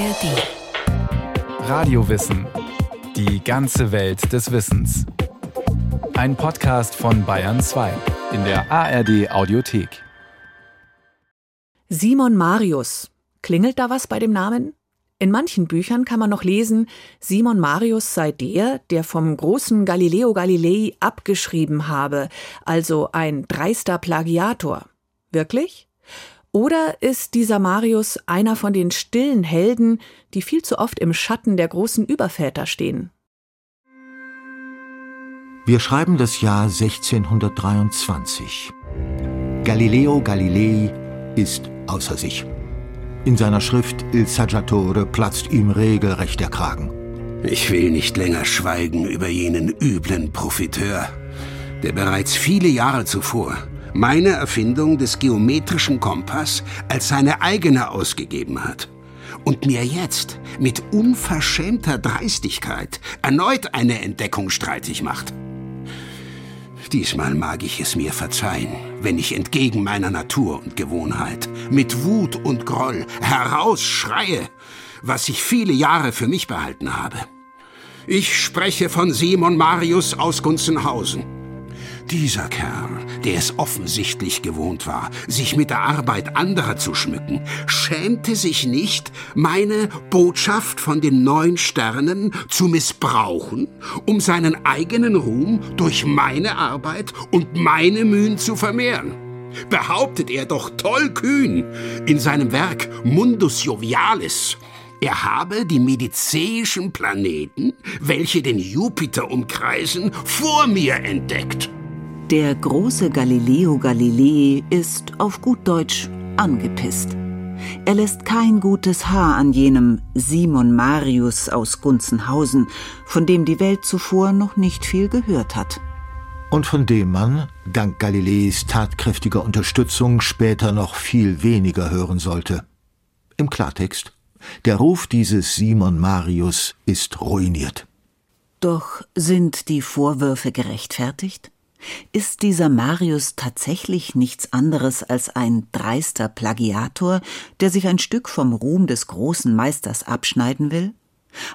ARD. Radiowissen. Die ganze Welt des Wissens. Ein Podcast von Bayern 2 in der ARD Audiothek. Simon Marius. Klingelt da was bei dem Namen? In manchen Büchern kann man noch lesen, Simon Marius sei der, der vom großen Galileo Galilei abgeschrieben habe, also ein dreister Plagiator. Wirklich? Oder ist dieser Marius einer von den stillen Helden, die viel zu oft im Schatten der großen Überväter stehen? Wir schreiben das Jahr 1623. Galileo Galilei ist außer sich. In seiner Schrift Il Saggiatore platzt ihm regelrecht der Kragen. Ich will nicht länger schweigen über jenen üblen Profiteur, der bereits viele Jahre zuvor meine Erfindung des geometrischen Kompass als seine eigene ausgegeben hat und mir jetzt mit unverschämter Dreistigkeit erneut eine Entdeckung streitig macht. Diesmal mag ich es mir verzeihen, wenn ich entgegen meiner Natur und Gewohnheit mit Wut und Groll herausschreie, was ich viele Jahre für mich behalten habe. Ich spreche von Simon Marius aus Gunzenhausen dieser Kerl, der es offensichtlich gewohnt war, sich mit der Arbeit anderer zu schmücken, schämte sich nicht, meine Botschaft von den neun Sternen zu missbrauchen, um seinen eigenen Ruhm durch meine Arbeit und meine Mühen zu vermehren. Behauptet er doch tollkühn in seinem Werk Mundus Jovialis, er habe die mediceischen Planeten, welche den Jupiter umkreisen, vor mir entdeckt. Der große Galileo Galilei ist auf gut Deutsch angepisst. Er lässt kein gutes Haar an jenem Simon Marius aus Gunzenhausen, von dem die Welt zuvor noch nicht viel gehört hat. Und von dem man, dank Galileis tatkräftiger Unterstützung, später noch viel weniger hören sollte. Im Klartext, der Ruf dieses Simon Marius ist ruiniert. Doch sind die Vorwürfe gerechtfertigt? Ist dieser Marius tatsächlich nichts anderes als ein dreister Plagiator, der sich ein Stück vom Ruhm des großen Meisters abschneiden will?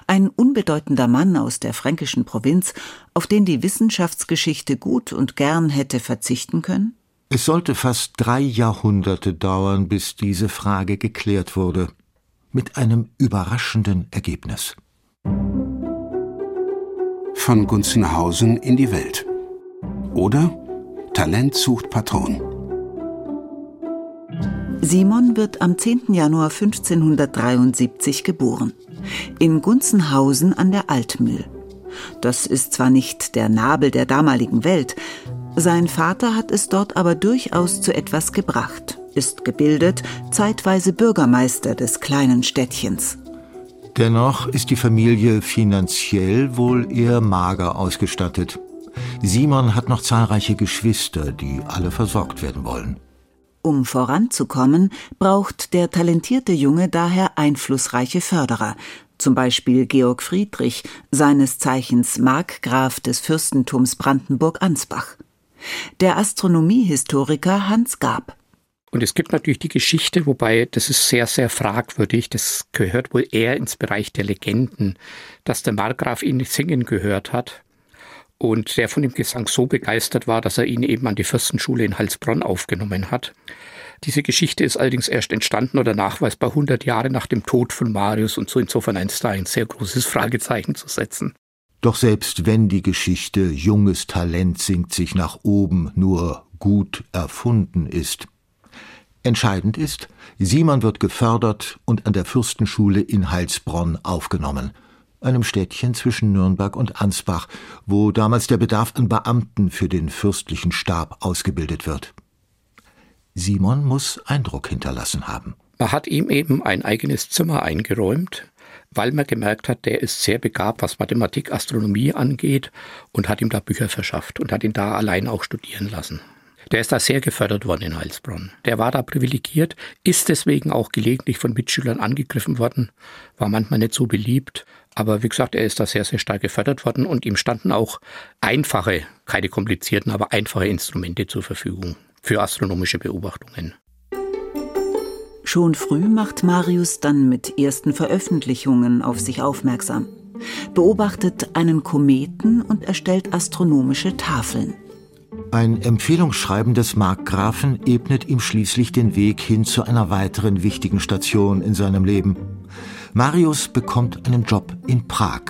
Ein unbedeutender Mann aus der fränkischen Provinz, auf den die Wissenschaftsgeschichte gut und gern hätte verzichten können? Es sollte fast drei Jahrhunderte dauern, bis diese Frage geklärt wurde, mit einem überraschenden Ergebnis. Von Gunzenhausen in die Welt. Oder Talent sucht Patron. Simon wird am 10. Januar 1573 geboren. In Gunzenhausen an der Altmühl. Das ist zwar nicht der Nabel der damaligen Welt, sein Vater hat es dort aber durchaus zu etwas gebracht, ist gebildet, zeitweise Bürgermeister des kleinen Städtchens. Dennoch ist die Familie finanziell wohl eher mager ausgestattet. Simon hat noch zahlreiche Geschwister, die alle versorgt werden wollen. Um voranzukommen, braucht der talentierte Junge daher einflussreiche Förderer, zum Beispiel Georg Friedrich, seines Zeichens Markgraf des Fürstentums Brandenburg-Ansbach. Der Astronomiehistoriker Hans Gab. Und es gibt natürlich die Geschichte, wobei das ist sehr, sehr fragwürdig. Das gehört wohl eher ins Bereich der Legenden, dass der Markgraf ihn singen gehört hat und der von dem Gesang so begeistert war, dass er ihn eben an die Fürstenschule in Heilsbronn aufgenommen hat. Diese Geschichte ist allerdings erst entstanden oder nachweisbar 100 Jahre nach dem Tod von Marius und so insofern da ein sehr großes Fragezeichen zu setzen. Doch selbst wenn die Geschichte junges Talent singt sich nach oben nur gut erfunden ist, entscheidend ist, Simon wird gefördert und an der Fürstenschule in Heilsbronn aufgenommen – einem Städtchen zwischen Nürnberg und Ansbach, wo damals der Bedarf an Beamten für den fürstlichen Stab ausgebildet wird. Simon muss Eindruck hinterlassen haben. Man hat ihm eben ein eigenes Zimmer eingeräumt, weil man gemerkt hat, der ist sehr begabt, was Mathematik, Astronomie angeht und hat ihm da Bücher verschafft und hat ihn da allein auch studieren lassen. Der ist da sehr gefördert worden in Heilsbronn. Der war da privilegiert, ist deswegen auch gelegentlich von Mitschülern angegriffen worden, war manchmal nicht so beliebt, aber wie gesagt, er ist da sehr, sehr stark gefördert worden und ihm standen auch einfache, keine komplizierten, aber einfache Instrumente zur Verfügung für astronomische Beobachtungen. Schon früh macht Marius dann mit ersten Veröffentlichungen auf sich aufmerksam, beobachtet einen Kometen und erstellt astronomische Tafeln. Ein Empfehlungsschreiben des Markgrafen ebnet ihm schließlich den Weg hin zu einer weiteren wichtigen Station in seinem Leben. Marius bekommt einen Job in Prag,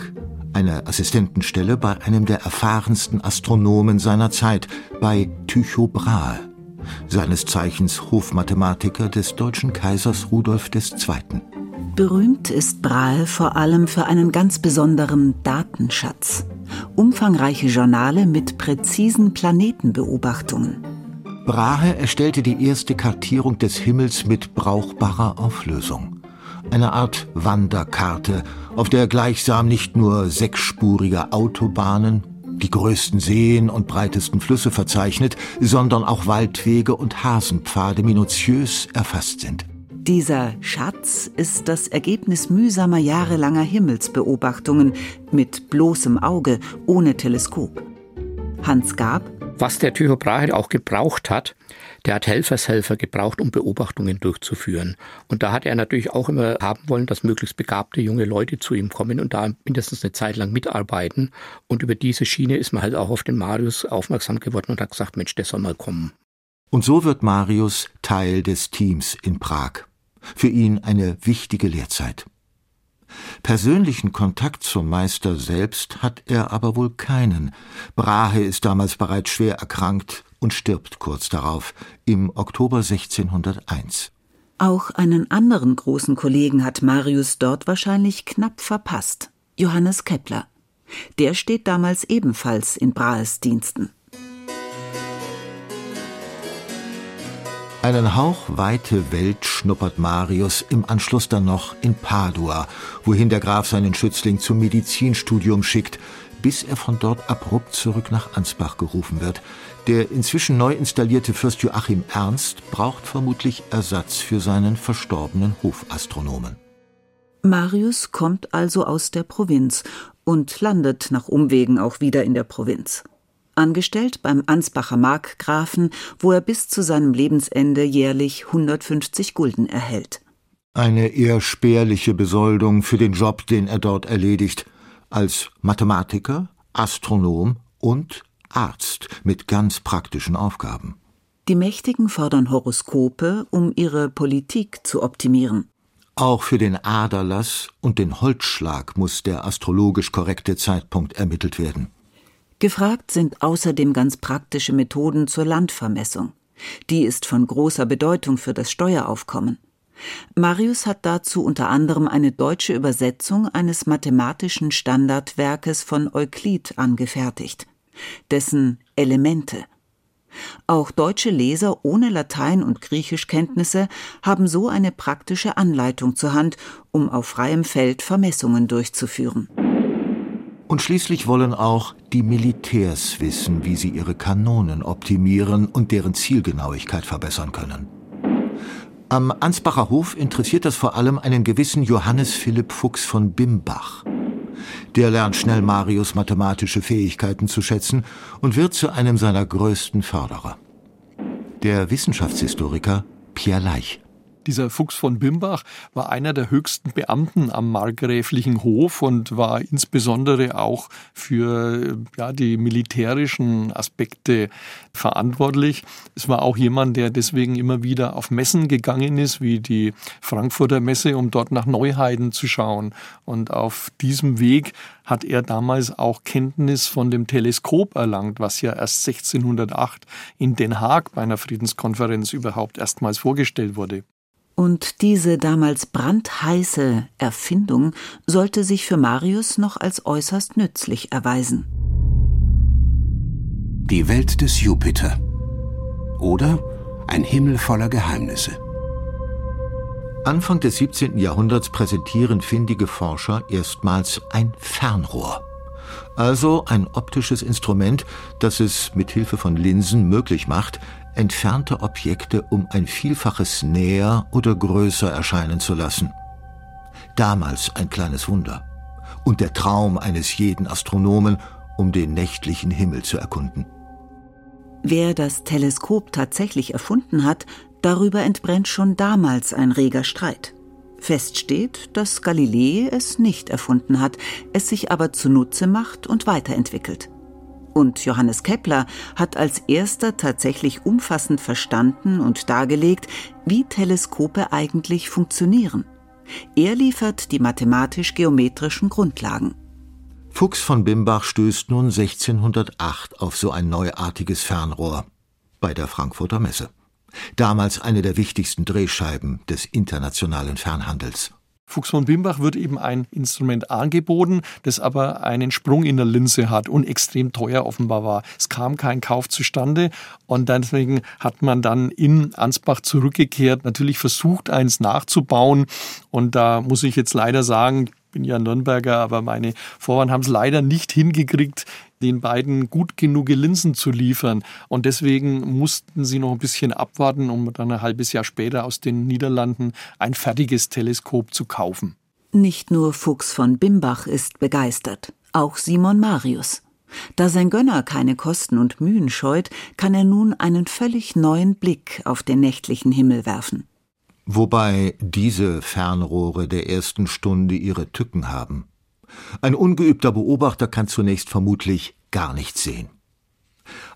eine Assistentenstelle bei einem der erfahrensten Astronomen seiner Zeit, bei Tycho Brahe, seines Zeichens Hofmathematiker des deutschen Kaisers Rudolf II. Berühmt ist Brahe vor allem für einen ganz besonderen Datenschatz. Umfangreiche Journale mit präzisen Planetenbeobachtungen. Brahe erstellte die erste Kartierung des Himmels mit brauchbarer Auflösung. Eine Art Wanderkarte, auf der gleichsam nicht nur sechsspurige Autobahnen, die größten Seen und breitesten Flüsse verzeichnet, sondern auch Waldwege und Hasenpfade minutiös erfasst sind. Dieser Schatz ist das Ergebnis mühsamer jahrelanger Himmelsbeobachtungen mit bloßem Auge, ohne Teleskop. Hans Gab. Was der Tycho Brahe auch gebraucht hat, der hat Helfershelfer gebraucht, um Beobachtungen durchzuführen. Und da hat er natürlich auch immer haben wollen, dass möglichst begabte junge Leute zu ihm kommen und da mindestens eine Zeit lang mitarbeiten. Und über diese Schiene ist man halt auch auf den Marius aufmerksam geworden und hat gesagt, Mensch, der soll mal kommen. Und so wird Marius Teil des Teams in Prag für ihn eine wichtige Lehrzeit. Persönlichen Kontakt zum Meister selbst hat er aber wohl keinen. Brahe ist damals bereits schwer erkrankt und stirbt kurz darauf, im Oktober 1601. Auch einen anderen großen Kollegen hat Marius dort wahrscheinlich knapp verpasst, Johannes Kepler. Der steht damals ebenfalls in Brahes Diensten. Einen Hauch weite Welt schnuppert Marius im Anschluss dann noch in Padua, wohin der Graf seinen Schützling zum Medizinstudium schickt, bis er von dort abrupt zurück nach Ansbach gerufen wird. Der inzwischen neu installierte Fürst Joachim Ernst braucht vermutlich Ersatz für seinen verstorbenen Hofastronomen. Marius kommt also aus der Provinz und landet nach Umwegen auch wieder in der Provinz angestellt beim Ansbacher Markgrafen, wo er bis zu seinem Lebensende jährlich 150 Gulden erhält. Eine eher spärliche Besoldung für den Job, den er dort erledigt, als Mathematiker, Astronom und Arzt mit ganz praktischen Aufgaben. Die Mächtigen fordern Horoskope, um ihre Politik zu optimieren. Auch für den Aderlass und den Holzschlag muss der astrologisch korrekte Zeitpunkt ermittelt werden. Gefragt sind außerdem ganz praktische Methoden zur Landvermessung. Die ist von großer Bedeutung für das Steueraufkommen. Marius hat dazu unter anderem eine deutsche Übersetzung eines mathematischen Standardwerkes von Euklid angefertigt, dessen Elemente. Auch deutsche Leser ohne Latein- und Griechischkenntnisse haben so eine praktische Anleitung zur Hand, um auf freiem Feld Vermessungen durchzuführen. Und schließlich wollen auch die Militärs wissen, wie sie ihre Kanonen optimieren und deren Zielgenauigkeit verbessern können. Am Ansbacher Hof interessiert das vor allem einen gewissen Johannes Philipp Fuchs von Bimbach. Der lernt schnell Marius mathematische Fähigkeiten zu schätzen und wird zu einem seiner größten Förderer. Der Wissenschaftshistoriker Pierre Leich. Dieser Fuchs von Bimbach war einer der höchsten Beamten am markgräflichen Hof und war insbesondere auch für ja, die militärischen Aspekte verantwortlich. Es war auch jemand, der deswegen immer wieder auf Messen gegangen ist, wie die Frankfurter Messe, um dort nach Neuheiden zu schauen. Und auf diesem Weg hat er damals auch Kenntnis von dem Teleskop erlangt, was ja erst 1608 in Den Haag bei einer Friedenskonferenz überhaupt erstmals vorgestellt wurde. Und diese damals brandheiße Erfindung sollte sich für Marius noch als äußerst nützlich erweisen. Die Welt des Jupiter oder ein Himmel voller Geheimnisse. Anfang des 17. Jahrhunderts präsentieren findige Forscher erstmals ein Fernrohr. Also ein optisches Instrument, das es mit Hilfe von Linsen möglich macht, entfernte Objekte um ein Vielfaches näher oder größer erscheinen zu lassen. Damals ein kleines Wunder und der Traum eines jeden Astronomen, um den nächtlichen Himmel zu erkunden. Wer das Teleskop tatsächlich erfunden hat, Darüber entbrennt schon damals ein reger Streit. Fest steht, dass Galilei es nicht erfunden hat, es sich aber zunutze macht und weiterentwickelt. Und Johannes Kepler hat als erster tatsächlich umfassend verstanden und dargelegt, wie Teleskope eigentlich funktionieren. Er liefert die mathematisch-geometrischen Grundlagen. Fuchs von Bimbach stößt nun 1608 auf so ein neuartiges Fernrohr bei der Frankfurter Messe. Damals eine der wichtigsten Drehscheiben des internationalen Fernhandels. Fuchs von Bimbach wird eben ein Instrument angeboten, das aber einen Sprung in der Linse hat und extrem teuer offenbar war. Es kam kein Kauf zustande und deswegen hat man dann in Ansbach zurückgekehrt, natürlich versucht, eins nachzubauen und da muss ich jetzt leider sagen, bin ja Nürnberger, aber meine Vorfahren haben es leider nicht hingekriegt, den beiden gut genug Linsen zu liefern. Und deswegen mussten sie noch ein bisschen abwarten, um dann ein halbes Jahr später aus den Niederlanden ein fertiges Teleskop zu kaufen. Nicht nur Fuchs von Bimbach ist begeistert, auch Simon Marius. Da sein Gönner keine Kosten und Mühen scheut, kann er nun einen völlig neuen Blick auf den nächtlichen Himmel werfen. Wobei diese Fernrohre der ersten Stunde ihre Tücken haben. Ein ungeübter Beobachter kann zunächst vermutlich gar nichts sehen.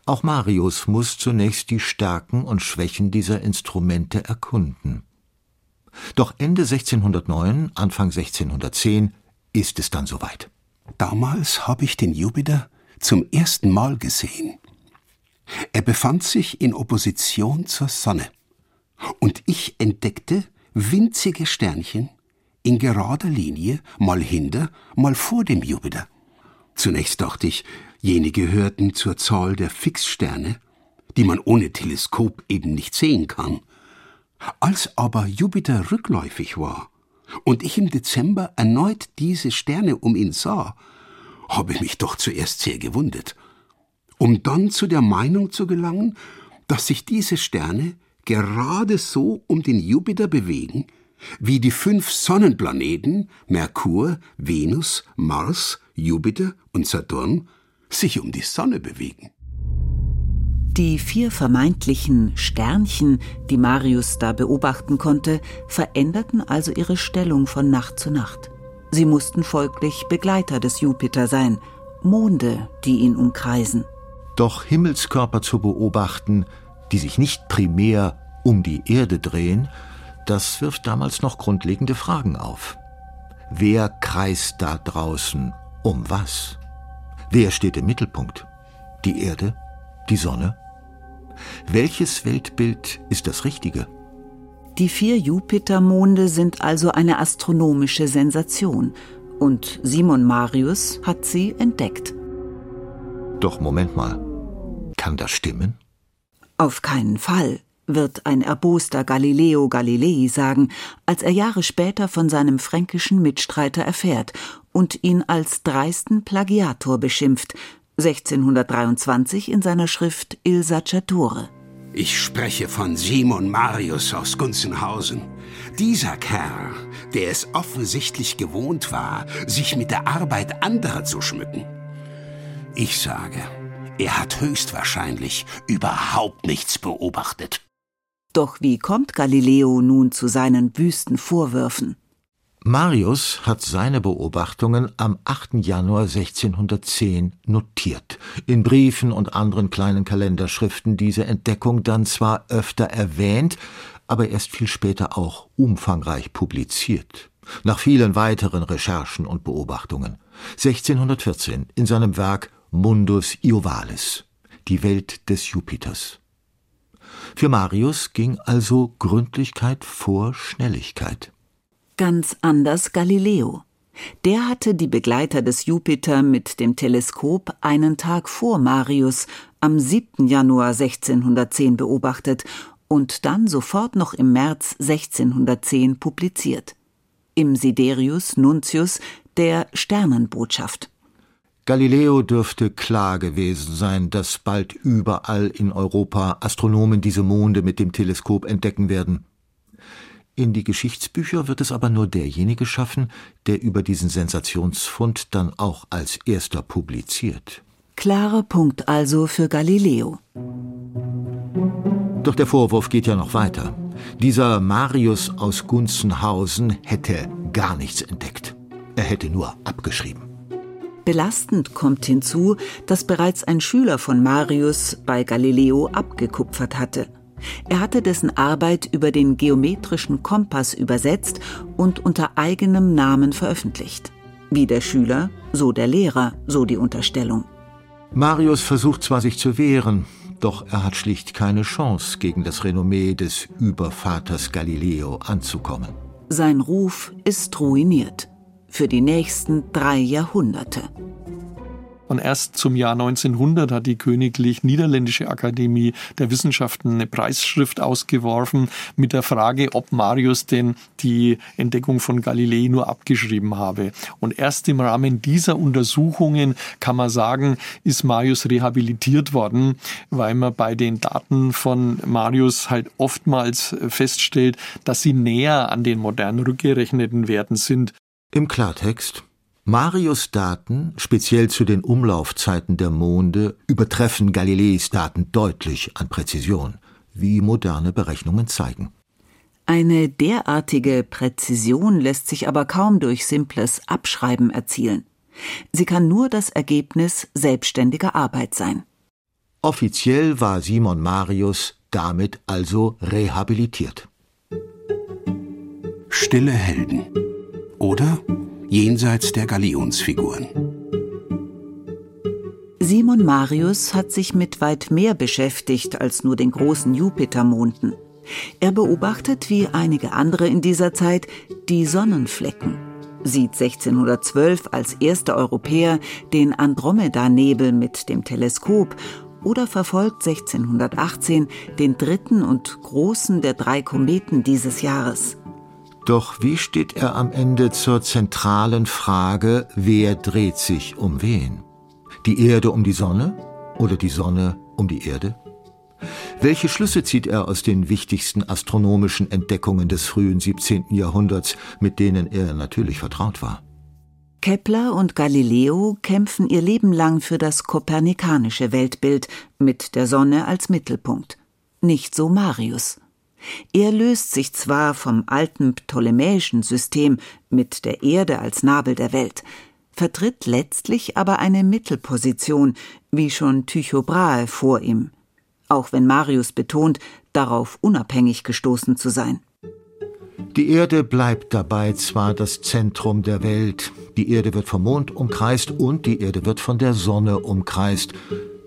Auch Marius muss zunächst die Stärken und Schwächen dieser Instrumente erkunden. Doch Ende 1609, Anfang 1610 ist es dann soweit. Damals habe ich den Jupiter zum ersten Mal gesehen. Er befand sich in Opposition zur Sonne und ich entdeckte winzige Sternchen in gerader Linie, mal hinter, mal vor dem Jupiter. Zunächst dachte ich, jene gehörten zur Zahl der Fixsterne, die man ohne Teleskop eben nicht sehen kann. Als aber Jupiter rückläufig war und ich im Dezember erneut diese Sterne um ihn sah, habe ich mich doch zuerst sehr gewundert, um dann zu der Meinung zu gelangen, dass sich diese Sterne gerade so um den Jupiter bewegen, wie die fünf Sonnenplaneten Merkur, Venus, Mars, Jupiter und Saturn sich um die Sonne bewegen. Die vier vermeintlichen Sternchen, die Marius da beobachten konnte, veränderten also ihre Stellung von Nacht zu Nacht. Sie mussten folglich Begleiter des Jupiter sein, Monde, die ihn umkreisen. Doch Himmelskörper zu beobachten, die sich nicht primär um die Erde drehen, das wirft damals noch grundlegende Fragen auf. Wer kreist da draußen um was? Wer steht im Mittelpunkt? Die Erde? Die Sonne? Welches Weltbild ist das richtige? Die vier Jupitermonde sind also eine astronomische Sensation und Simon Marius hat sie entdeckt. Doch Moment mal, kann das stimmen? Auf keinen Fall wird ein erboster Galileo Galilei sagen, als er Jahre später von seinem fränkischen Mitstreiter erfährt und ihn als dreisten Plagiator beschimpft, 1623 in seiner Schrift Il Saggiatore. Ich spreche von Simon Marius aus Gunzenhausen. Dieser Kerl, der es offensichtlich gewohnt war, sich mit der Arbeit anderer zu schmücken. Ich sage, er hat höchstwahrscheinlich überhaupt nichts beobachtet. Doch wie kommt Galileo nun zu seinen wüsten Vorwürfen? Marius hat seine Beobachtungen am 8. Januar 1610 notiert. In Briefen und anderen kleinen Kalenderschriften diese Entdeckung dann zwar öfter erwähnt, aber erst viel später auch umfangreich publiziert. Nach vielen weiteren Recherchen und Beobachtungen. 1614 in seinem Werk Mundus Iovalis, die Welt des Jupiters. Für Marius ging also Gründlichkeit vor Schnelligkeit. Ganz anders Galileo. Der hatte die Begleiter des Jupiter mit dem Teleskop einen Tag vor Marius am 7. Januar 1610 beobachtet und dann sofort noch im März 1610 publiziert. Im Siderius Nuntius der Sternenbotschaft. Galileo dürfte klar gewesen sein, dass bald überall in Europa Astronomen diese Monde mit dem Teleskop entdecken werden. In die Geschichtsbücher wird es aber nur derjenige schaffen, der über diesen Sensationsfund dann auch als erster publiziert. Klarer Punkt also für Galileo. Doch der Vorwurf geht ja noch weiter. Dieser Marius aus Gunzenhausen hätte gar nichts entdeckt. Er hätte nur abgeschrieben. Belastend kommt hinzu, dass bereits ein Schüler von Marius bei Galileo abgekupfert hatte. Er hatte dessen Arbeit über den geometrischen Kompass übersetzt und unter eigenem Namen veröffentlicht. Wie der Schüler, so der Lehrer, so die Unterstellung. Marius versucht zwar sich zu wehren, doch er hat schlicht keine Chance, gegen das Renommee des Übervaters Galileo anzukommen. Sein Ruf ist ruiniert. Für die nächsten drei Jahrhunderte. Und erst zum Jahr 1900 hat die Königlich Niederländische Akademie der Wissenschaften eine Preisschrift ausgeworfen mit der Frage, ob Marius denn die Entdeckung von Galilei nur abgeschrieben habe. Und erst im Rahmen dieser Untersuchungen kann man sagen, ist Marius rehabilitiert worden, weil man bei den Daten von Marius halt oftmals feststellt, dass sie näher an den modern rückgerechneten Werten sind. Im Klartext, Marius Daten, speziell zu den Umlaufzeiten der Monde, übertreffen Galileis Daten deutlich an Präzision, wie moderne Berechnungen zeigen. Eine derartige Präzision lässt sich aber kaum durch simples Abschreiben erzielen. Sie kann nur das Ergebnis selbstständiger Arbeit sein. Offiziell war Simon Marius damit also rehabilitiert. Stille Helden. Oder jenseits der Galionsfiguren. Simon Marius hat sich mit weit mehr beschäftigt als nur den großen Jupitermonden. Er beobachtet wie einige andere in dieser Zeit die Sonnenflecken, sieht 1612 als erster Europäer den Andromeda-Nebel mit dem Teleskop oder verfolgt 1618 den dritten und großen der drei Kometen dieses Jahres. Doch wie steht er am Ende zur zentralen Frage, wer dreht sich um wen? Die Erde um die Sonne oder die Sonne um die Erde? Welche Schlüsse zieht er aus den wichtigsten astronomischen Entdeckungen des frühen 17. Jahrhunderts, mit denen er natürlich vertraut war? Kepler und Galileo kämpfen ihr Leben lang für das kopernikanische Weltbild mit der Sonne als Mittelpunkt. Nicht so Marius. Er löst sich zwar vom alten ptolemäischen System mit der Erde als Nabel der Welt, vertritt letztlich aber eine Mittelposition, wie schon Tycho Brahe vor ihm, auch wenn Marius betont, darauf unabhängig gestoßen zu sein. Die Erde bleibt dabei zwar das Zentrum der Welt, die Erde wird vom Mond umkreist und die Erde wird von der Sonne umkreist,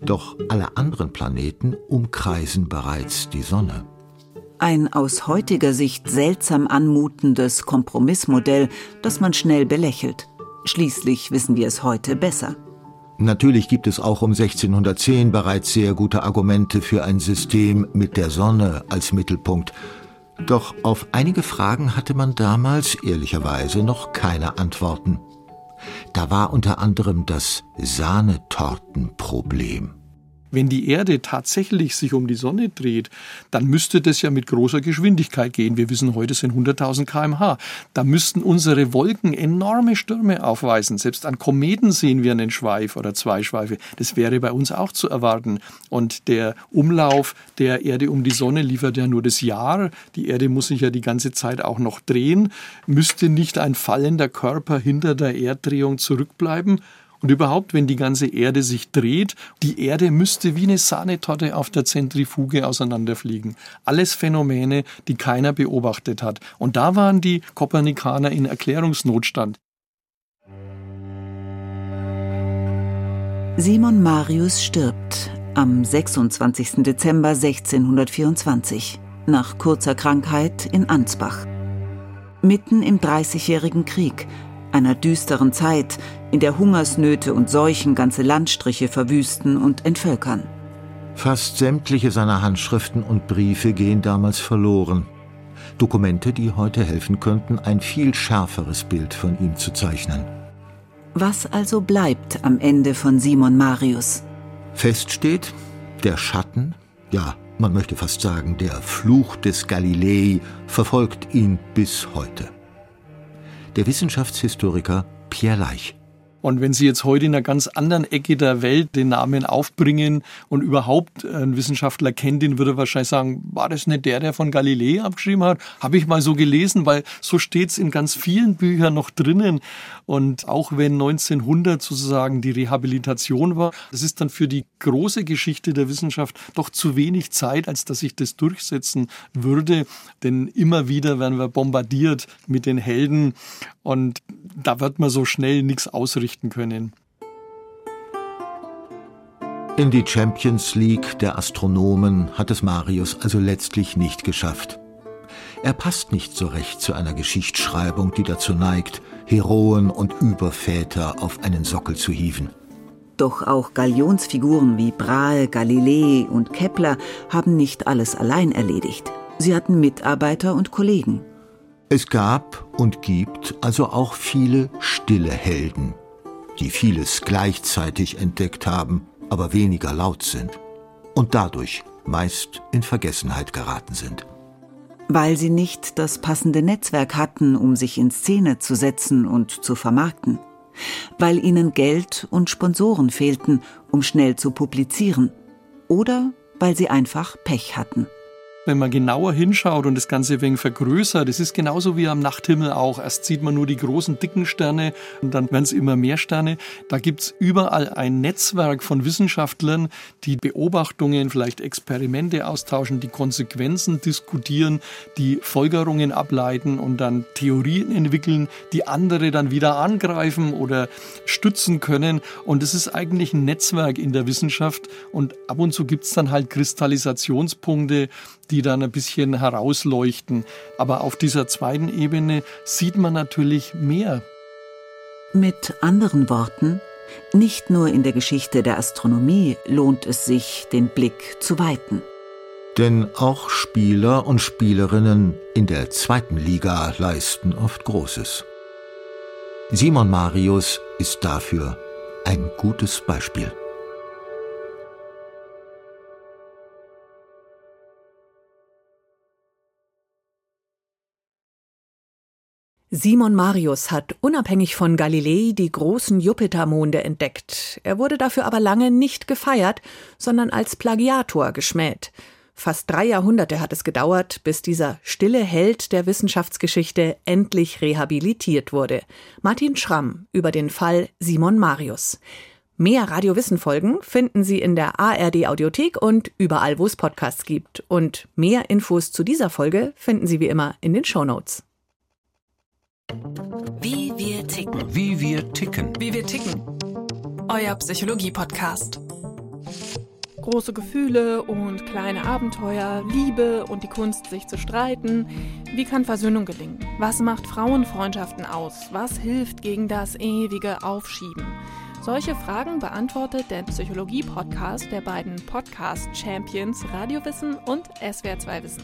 doch alle anderen Planeten umkreisen bereits die Sonne. Ein aus heutiger Sicht seltsam anmutendes Kompromissmodell, das man schnell belächelt. Schließlich wissen wir es heute besser. Natürlich gibt es auch um 1610 bereits sehr gute Argumente für ein System mit der Sonne als Mittelpunkt. Doch auf einige Fragen hatte man damals ehrlicherweise noch keine Antworten. Da war unter anderem das Sahnetortenproblem. Wenn die Erde tatsächlich sich um die Sonne dreht, dann müsste das ja mit großer Geschwindigkeit gehen. Wir wissen heute sind 100.000 kmh. Da müssten unsere Wolken enorme Stürme aufweisen. Selbst an Kometen sehen wir einen Schweif oder zwei Schweife. Das wäre bei uns auch zu erwarten. Und der Umlauf der Erde um die Sonne liefert ja nur das Jahr. Die Erde muss sich ja die ganze Zeit auch noch drehen. Müsste nicht ein fallender Körper hinter der Erddrehung zurückbleiben? Und überhaupt, wenn die ganze Erde sich dreht, die Erde müsste wie eine Sahnetorte auf der Zentrifuge auseinanderfliegen. Alles Phänomene, die keiner beobachtet hat. Und da waren die Kopernikaner in Erklärungsnotstand. Simon Marius stirbt am 26. Dezember 1624 nach kurzer Krankheit in Ansbach. Mitten im Dreißigjährigen Krieg, einer düsteren Zeit, in der Hungersnöte und Seuchen ganze Landstriche verwüsten und entvölkern. Fast sämtliche seiner Handschriften und Briefe gehen damals verloren. Dokumente, die heute helfen könnten, ein viel schärferes Bild von ihm zu zeichnen. Was also bleibt am Ende von Simon Marius? Fest steht, der Schatten, ja, man möchte fast sagen, der Fluch des Galilei verfolgt ihn bis heute der Wissenschaftshistoriker Pierre Leich. Und wenn Sie jetzt heute in einer ganz anderen Ecke der Welt den Namen aufbringen und überhaupt ein Wissenschaftler kennt ihn, würde er wahrscheinlich sagen, war das nicht der, der von Galilei abgeschrieben hat? Habe ich mal so gelesen, weil so steht es in ganz vielen Büchern noch drinnen. Und auch wenn 1900 sozusagen die Rehabilitation war, das ist dann für die große Geschichte der Wissenschaft doch zu wenig Zeit, als dass ich das durchsetzen würde. Denn immer wieder werden wir bombardiert mit den Helden und da wird man so schnell nichts ausrichten können. In die Champions League der Astronomen hat es Marius also letztlich nicht geschafft. Er passt nicht so recht zu einer Geschichtsschreibung, die dazu neigt, Heroen und Überväter auf einen Sockel zu hieven. Doch auch Galionsfiguren wie Brahe, Galilei und Kepler haben nicht alles allein erledigt. Sie hatten Mitarbeiter und Kollegen. Es gab und gibt also auch viele stille Helden, die vieles gleichzeitig entdeckt haben, aber weniger laut sind und dadurch meist in Vergessenheit geraten sind. Weil sie nicht das passende Netzwerk hatten, um sich in Szene zu setzen und zu vermarkten. Weil ihnen Geld und Sponsoren fehlten, um schnell zu publizieren. Oder weil sie einfach Pech hatten wenn man genauer hinschaut und das Ganze wenig vergrößert, das ist genauso wie am Nachthimmel auch. Erst sieht man nur die großen, dicken Sterne und dann werden es immer mehr Sterne. Da gibt es überall ein Netzwerk von Wissenschaftlern, die Beobachtungen, vielleicht Experimente austauschen, die Konsequenzen diskutieren, die Folgerungen ableiten und dann Theorien entwickeln, die andere dann wieder angreifen oder stützen können. Und es ist eigentlich ein Netzwerk in der Wissenschaft und ab und zu gibt es dann halt Kristallisationspunkte, die dann ein bisschen herausleuchten. Aber auf dieser zweiten Ebene sieht man natürlich mehr. Mit anderen Worten, nicht nur in der Geschichte der Astronomie lohnt es sich, den Blick zu weiten. Denn auch Spieler und Spielerinnen in der zweiten Liga leisten oft Großes. Simon Marius ist dafür ein gutes Beispiel. Simon Marius hat unabhängig von Galilei die großen Jupitermonde entdeckt. Er wurde dafür aber lange nicht gefeiert, sondern als Plagiator geschmäht. Fast drei Jahrhunderte hat es gedauert, bis dieser stille Held der Wissenschaftsgeschichte endlich rehabilitiert wurde. Martin Schramm über den Fall Simon Marius. Mehr Radiowissen-Folgen finden Sie in der ARD Audiothek und überall, wo es Podcasts gibt. Und mehr Infos zu dieser Folge finden Sie wie immer in den Show Notes. Wie wir ticken. Wie wir ticken. Wie wir ticken. Euer Psychologie-Podcast. Große Gefühle und kleine Abenteuer, Liebe und die Kunst, sich zu streiten. Wie kann Versöhnung gelingen? Was macht Frauenfreundschaften aus? Was hilft gegen das ewige Aufschieben? Solche Fragen beantwortet der Psychologie-Podcast der beiden Podcast-Champions Radiowissen und SWR2 Wissen.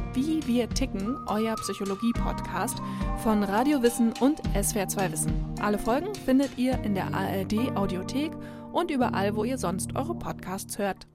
Wie wir ticken, euer Psychologie-Podcast von Radio Wissen und SWR2 Wissen. Alle Folgen findet ihr in der ARD Audiothek und überall, wo ihr sonst eure Podcasts hört.